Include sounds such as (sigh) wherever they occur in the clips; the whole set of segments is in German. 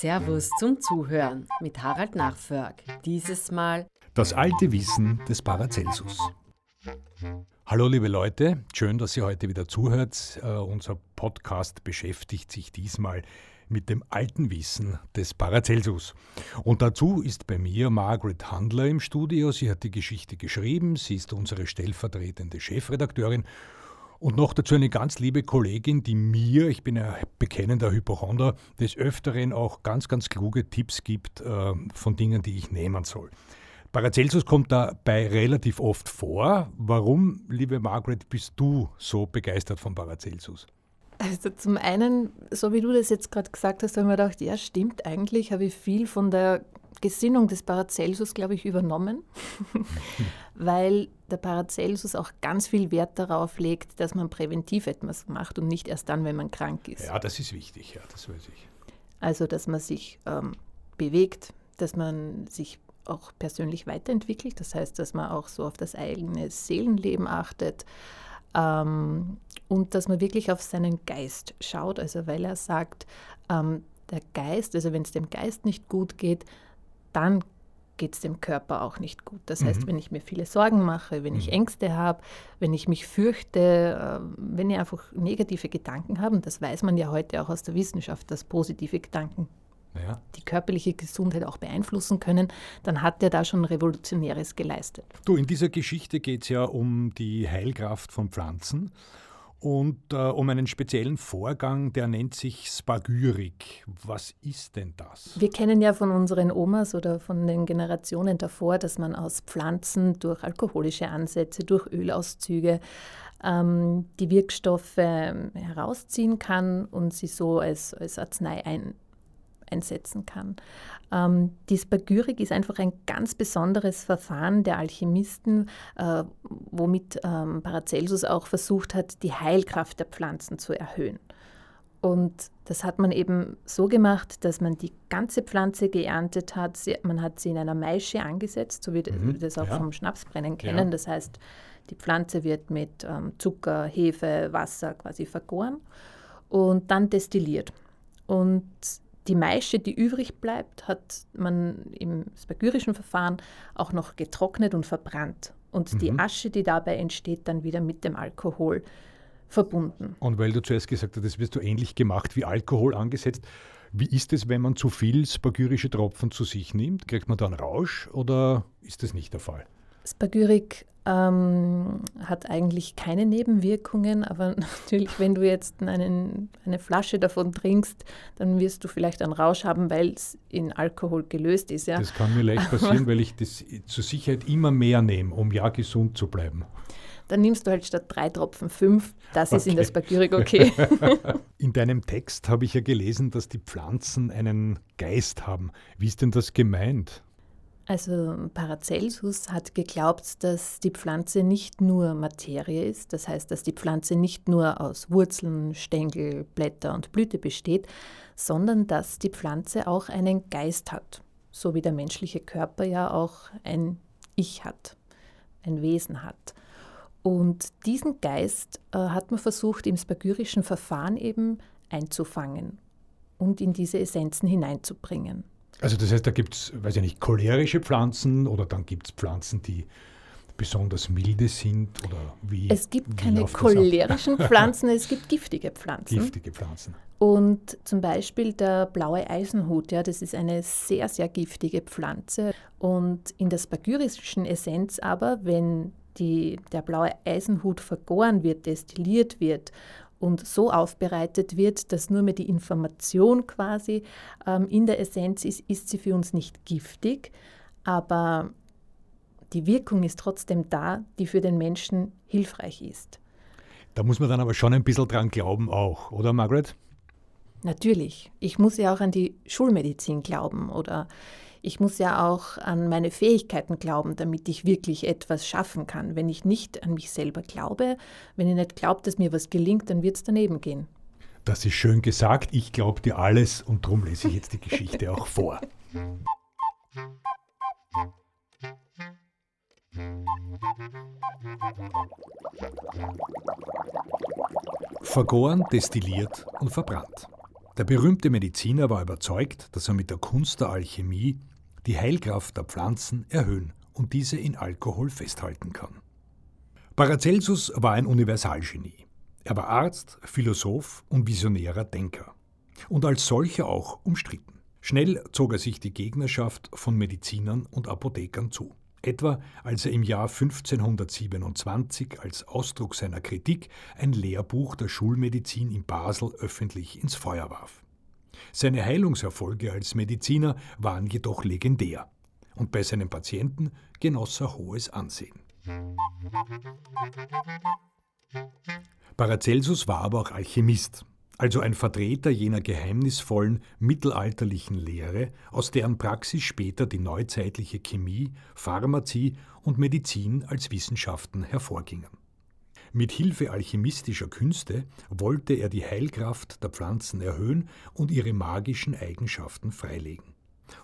Servus zum Zuhören mit Harald Nachförg. Dieses Mal das alte Wissen des Paracelsus. Hallo liebe Leute, schön, dass ihr heute wieder zuhört. Uh, unser Podcast beschäftigt sich diesmal mit dem alten Wissen des Paracelsus. Und dazu ist bei mir Margaret Handler im Studio. Sie hat die Geschichte geschrieben, sie ist unsere stellvertretende Chefredakteurin und noch dazu eine ganz liebe Kollegin, die mir, ich bin ein bekennender Hypochonder, des Öfteren auch ganz, ganz kluge Tipps gibt äh, von Dingen, die ich nehmen soll. Paracelsus kommt dabei relativ oft vor. Warum, liebe Margaret, bist du so begeistert von Paracelsus? Also zum einen, so wie du das jetzt gerade gesagt hast, habe ich mir gedacht, ja stimmt, eigentlich habe ich viel von der Gesinnung des Paracelsus, glaube ich, übernommen, (laughs) weil der Paracelsus auch ganz viel Wert darauf legt, dass man präventiv etwas macht und nicht erst dann, wenn man krank ist. Ja, das ist wichtig, ja, das weiß ich. Also, dass man sich ähm, bewegt, dass man sich auch persönlich weiterentwickelt, das heißt, dass man auch so auf das eigene Seelenleben achtet, ähm, und dass man wirklich auf seinen Geist schaut, also weil er sagt, ähm, der Geist, also wenn es dem Geist nicht gut geht, dann geht es dem Körper auch nicht gut. Das mhm. heißt, wenn ich mir viele Sorgen mache, wenn mhm. ich Ängste habe, wenn ich mich fürchte, äh, wenn ich einfach negative Gedanken habe, und das weiß man ja heute auch aus der Wissenschaft, dass positive Gedanken ja. die körperliche Gesundheit auch beeinflussen können, dann hat er da schon Revolutionäres geleistet. Du, in dieser Geschichte geht es ja um die Heilkraft von Pflanzen und äh, um einen speziellen Vorgang, der nennt sich Spagyrik. Was ist denn das? Wir kennen ja von unseren Omas oder von den Generationen davor, dass man aus Pflanzen durch alkoholische Ansätze, durch Ölauszüge ähm, die Wirkstoffe ähm, herausziehen kann und sie so als, als Arznei ein, einsetzen kann. Ähm, die Spagyrik ist einfach ein ganz besonderes Verfahren der Alchemisten, äh, womit ähm, Paracelsus auch versucht hat, die Heilkraft der Pflanzen zu erhöhen. Und das hat man eben so gemacht, dass man die ganze Pflanze geerntet hat. Sie, man hat sie in einer Maische angesetzt, so wie mhm, wir das auch ja. vom Schnapsbrennen kennen. Ja. Das heißt, die Pflanze wird mit ähm, Zucker, Hefe, Wasser quasi vergoren und dann destilliert. Und die Maische, die übrig bleibt, hat man im spagyrischen Verfahren auch noch getrocknet und verbrannt. Und mhm. die Asche, die dabei entsteht, dann wieder mit dem Alkohol verbunden. Und weil du zuerst gesagt hast, das wirst du ähnlich gemacht wie Alkohol angesetzt. Wie ist es, wenn man zu viel spagyrische Tropfen zu sich nimmt? Kriegt man dann Rausch oder ist das nicht der Fall? Spagyrik ähm, hat eigentlich keine Nebenwirkungen, aber (laughs) natürlich, wenn du jetzt einen, eine Flasche davon trinkst, dann wirst du vielleicht einen Rausch haben, weil es in Alkohol gelöst ist. Ja? Das kann mir leicht passieren, (laughs) weil ich das zur Sicherheit immer mehr nehme, um ja gesund zu bleiben. Dann nimmst du halt statt drei Tropfen fünf. Das okay. ist in der Spagyrik okay. (laughs) in deinem Text habe ich ja gelesen, dass die Pflanzen einen Geist haben. Wie ist denn das gemeint? Also Paracelsus hat geglaubt, dass die Pflanze nicht nur Materie ist, das heißt, dass die Pflanze nicht nur aus Wurzeln, Stängel, Blätter und Blüte besteht, sondern dass die Pflanze auch einen Geist hat, so wie der menschliche Körper ja auch ein Ich hat, ein Wesen hat. Und diesen Geist äh, hat man versucht im spagyrischen Verfahren eben einzufangen und in diese Essenzen hineinzubringen. Also das heißt, da gibt es, weiß ich nicht, cholerische Pflanzen oder dann gibt es Pflanzen, die besonders milde sind oder wie? Es gibt keine cholerischen (laughs) Pflanzen, es gibt giftige Pflanzen. Giftige Pflanzen. Und zum Beispiel der blaue Eisenhut, ja, das ist eine sehr, sehr giftige Pflanze. Und in der spagyrischen Essenz aber, wenn die, der blaue Eisenhut vergoren wird, destilliert wird und so aufbereitet wird, dass nur mehr die Information quasi ähm, in der Essenz ist, ist sie für uns nicht giftig, aber die Wirkung ist trotzdem da, die für den Menschen hilfreich ist. Da muss man dann aber schon ein bisschen dran glauben auch, oder Margaret? Natürlich. Ich muss ja auch an die Schulmedizin glauben oder ich muss ja auch an meine Fähigkeiten glauben, damit ich wirklich etwas schaffen kann. Wenn ich nicht an mich selber glaube, wenn ich nicht glaube, dass mir was gelingt, dann wird es daneben gehen. Das ist schön gesagt. Ich glaube dir alles und darum lese ich jetzt die Geschichte auch vor. Vergoren, destilliert und verbrannt. Der berühmte Mediziner war überzeugt, dass er mit der Kunst der Alchemie die Heilkraft der Pflanzen erhöhen und diese in Alkohol festhalten kann. Paracelsus war ein Universalgenie. Er war Arzt, Philosoph und visionärer Denker. Und als solcher auch umstritten. Schnell zog er sich die Gegnerschaft von Medizinern und Apothekern zu. Etwa als er im Jahr 1527 als Ausdruck seiner Kritik ein Lehrbuch der Schulmedizin in Basel öffentlich ins Feuer warf. Seine Heilungserfolge als Mediziner waren jedoch legendär und bei seinen Patienten genoss er hohes Ansehen. Paracelsus war aber auch Alchemist, also ein Vertreter jener geheimnisvollen mittelalterlichen Lehre, aus deren Praxis später die neuzeitliche Chemie, Pharmazie und Medizin als Wissenschaften hervorgingen. Mit Hilfe alchemistischer Künste wollte er die Heilkraft der Pflanzen erhöhen und ihre magischen Eigenschaften freilegen.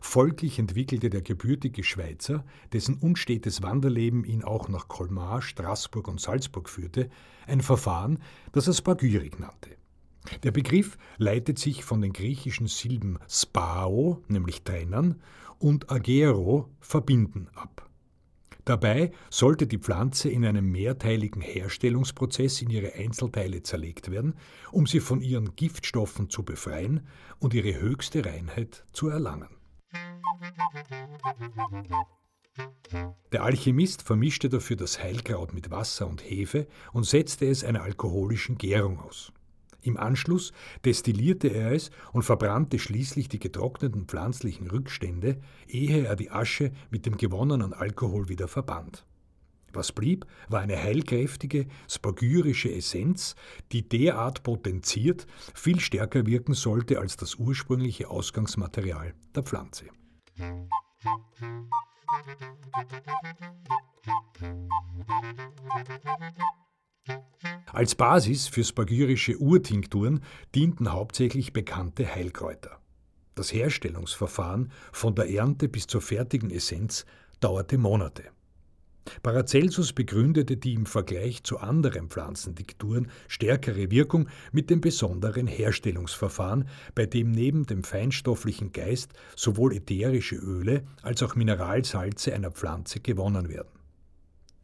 Folglich entwickelte der gebürtige Schweizer, dessen unstetes Wanderleben ihn auch nach Colmar, Straßburg und Salzburg führte, ein Verfahren, das er Spagyrik nannte. Der Begriff leitet sich von den griechischen Silben spao, nämlich trennen, und agero, verbinden, ab. Dabei sollte die Pflanze in einem mehrteiligen Herstellungsprozess in ihre Einzelteile zerlegt werden, um sie von ihren Giftstoffen zu befreien und ihre höchste Reinheit zu erlangen. Der Alchemist vermischte dafür das Heilkraut mit Wasser und Hefe und setzte es einer alkoholischen Gärung aus. Im Anschluss destillierte er es und verbrannte schließlich die getrockneten pflanzlichen Rückstände, ehe er die Asche mit dem gewonnenen Alkohol wieder verband. Was blieb, war eine heilkräftige, spagyrische Essenz, die derart potenziert viel stärker wirken sollte als das ursprüngliche Ausgangsmaterial der Pflanze. Als Basis für spagyrische Urtinkturen dienten hauptsächlich bekannte Heilkräuter. Das Herstellungsverfahren von der Ernte bis zur fertigen Essenz dauerte Monate. Paracelsus begründete die im Vergleich zu anderen Pflanzendikturen stärkere Wirkung mit dem besonderen Herstellungsverfahren, bei dem neben dem feinstofflichen Geist sowohl ätherische Öle als auch Mineralsalze einer Pflanze gewonnen werden.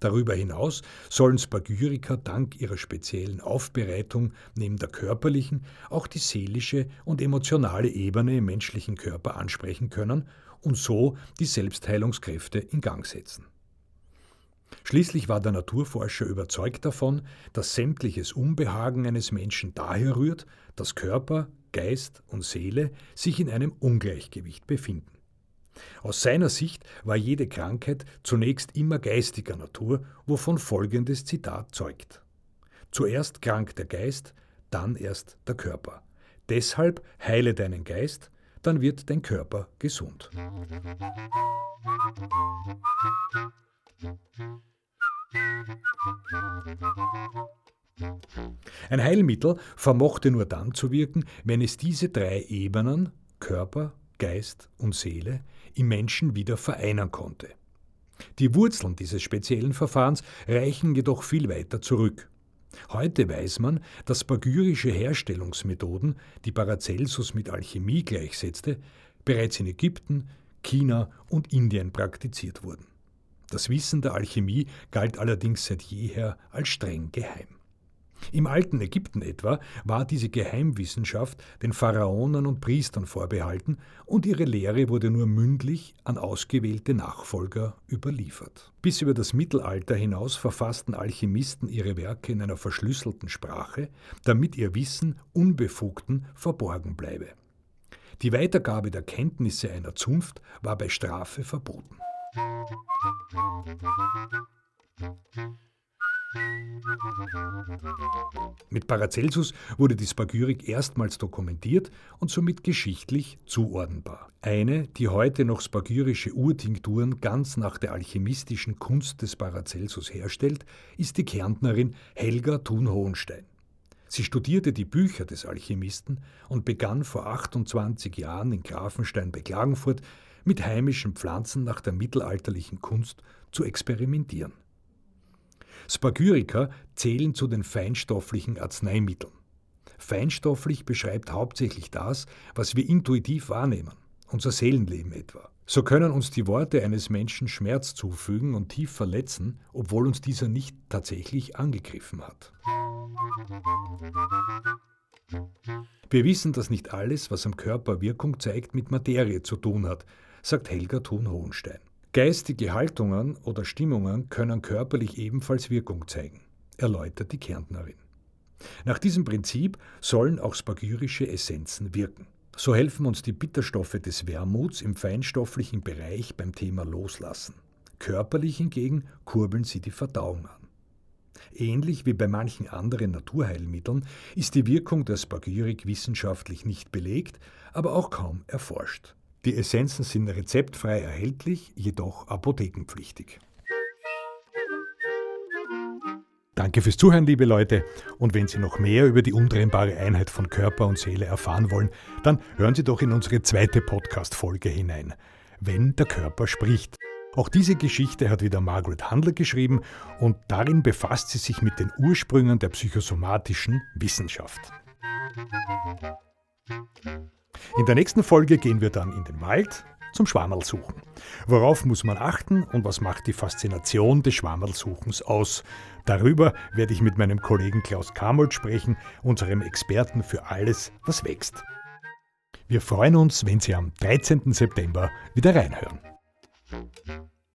Darüber hinaus sollen Spagyriker dank ihrer speziellen Aufbereitung neben der körperlichen auch die seelische und emotionale Ebene im menschlichen Körper ansprechen können und so die Selbstheilungskräfte in Gang setzen. Schließlich war der Naturforscher überzeugt davon, dass sämtliches Unbehagen eines Menschen daher rührt, dass Körper, Geist und Seele sich in einem Ungleichgewicht befinden. Aus seiner Sicht war jede Krankheit zunächst immer geistiger Natur, wovon folgendes Zitat zeugt. Zuerst krank der Geist, dann erst der Körper. Deshalb heile deinen Geist, dann wird dein Körper gesund. Ein Heilmittel vermochte nur dann zu wirken, wenn es diese drei Ebenen Körper, Geist und Seele im Menschen wieder vereinen konnte. Die Wurzeln dieses speziellen Verfahrens reichen jedoch viel weiter zurück. Heute weiß man, dass spagyrische Herstellungsmethoden, die Paracelsus mit Alchemie gleichsetzte, bereits in Ägypten, China und Indien praktiziert wurden. Das Wissen der Alchemie galt allerdings seit jeher als streng geheim. Im alten Ägypten etwa war diese Geheimwissenschaft den Pharaonen und Priestern vorbehalten und ihre Lehre wurde nur mündlich an ausgewählte Nachfolger überliefert. Bis über das Mittelalter hinaus verfassten Alchemisten ihre Werke in einer verschlüsselten Sprache, damit ihr Wissen Unbefugten verborgen bleibe. Die Weitergabe der Kenntnisse einer Zunft war bei Strafe verboten. Mit Paracelsus wurde die Spagyrik erstmals dokumentiert und somit geschichtlich zuordnenbar. Eine, die heute noch spagyrische Urtinkturen ganz nach der alchemistischen Kunst des Paracelsus herstellt, ist die Kärntnerin Helga Thun-Hohenstein. Sie studierte die Bücher des Alchemisten und begann vor 28 Jahren in Grafenstein bei Klagenfurt mit heimischen Pflanzen nach der mittelalterlichen Kunst zu experimentieren. Spagyriker zählen zu den feinstofflichen Arzneimitteln. Feinstofflich beschreibt hauptsächlich das, was wir intuitiv wahrnehmen, unser Seelenleben etwa. So können uns die Worte eines Menschen Schmerz zufügen und tief verletzen, obwohl uns dieser nicht tatsächlich angegriffen hat. Wir wissen, dass nicht alles, was am Körper Wirkung zeigt, mit Materie zu tun hat, sagt Helga Thun-Hohenstein. Geistige Haltungen oder Stimmungen können körperlich ebenfalls Wirkung zeigen, erläutert die Kärntnerin. Nach diesem Prinzip sollen auch spagyrische Essenzen wirken. So helfen uns die Bitterstoffe des Wermuts im feinstofflichen Bereich beim Thema Loslassen. Körperlich hingegen kurbeln sie die Verdauung an. Ähnlich wie bei manchen anderen Naturheilmitteln ist die Wirkung der Spagyrik wissenschaftlich nicht belegt, aber auch kaum erforscht. Die Essenzen sind rezeptfrei erhältlich, jedoch apothekenpflichtig. Danke fürs Zuhören, liebe Leute. Und wenn Sie noch mehr über die untrennbare Einheit von Körper und Seele erfahren wollen, dann hören Sie doch in unsere zweite Podcast-Folge hinein. Wenn der Körper spricht. Auch diese Geschichte hat wieder Margaret Handler geschrieben und darin befasst sie sich mit den Ursprüngen der psychosomatischen Wissenschaft. In der nächsten Folge gehen wir dann in den Wald zum Schwammerlsuchen. Worauf muss man achten und was macht die Faszination des Schwammerlsuchens aus? Darüber werde ich mit meinem Kollegen Klaus Kamold sprechen, unserem Experten für alles, was wächst. Wir freuen uns, wenn Sie am 13. September wieder reinhören.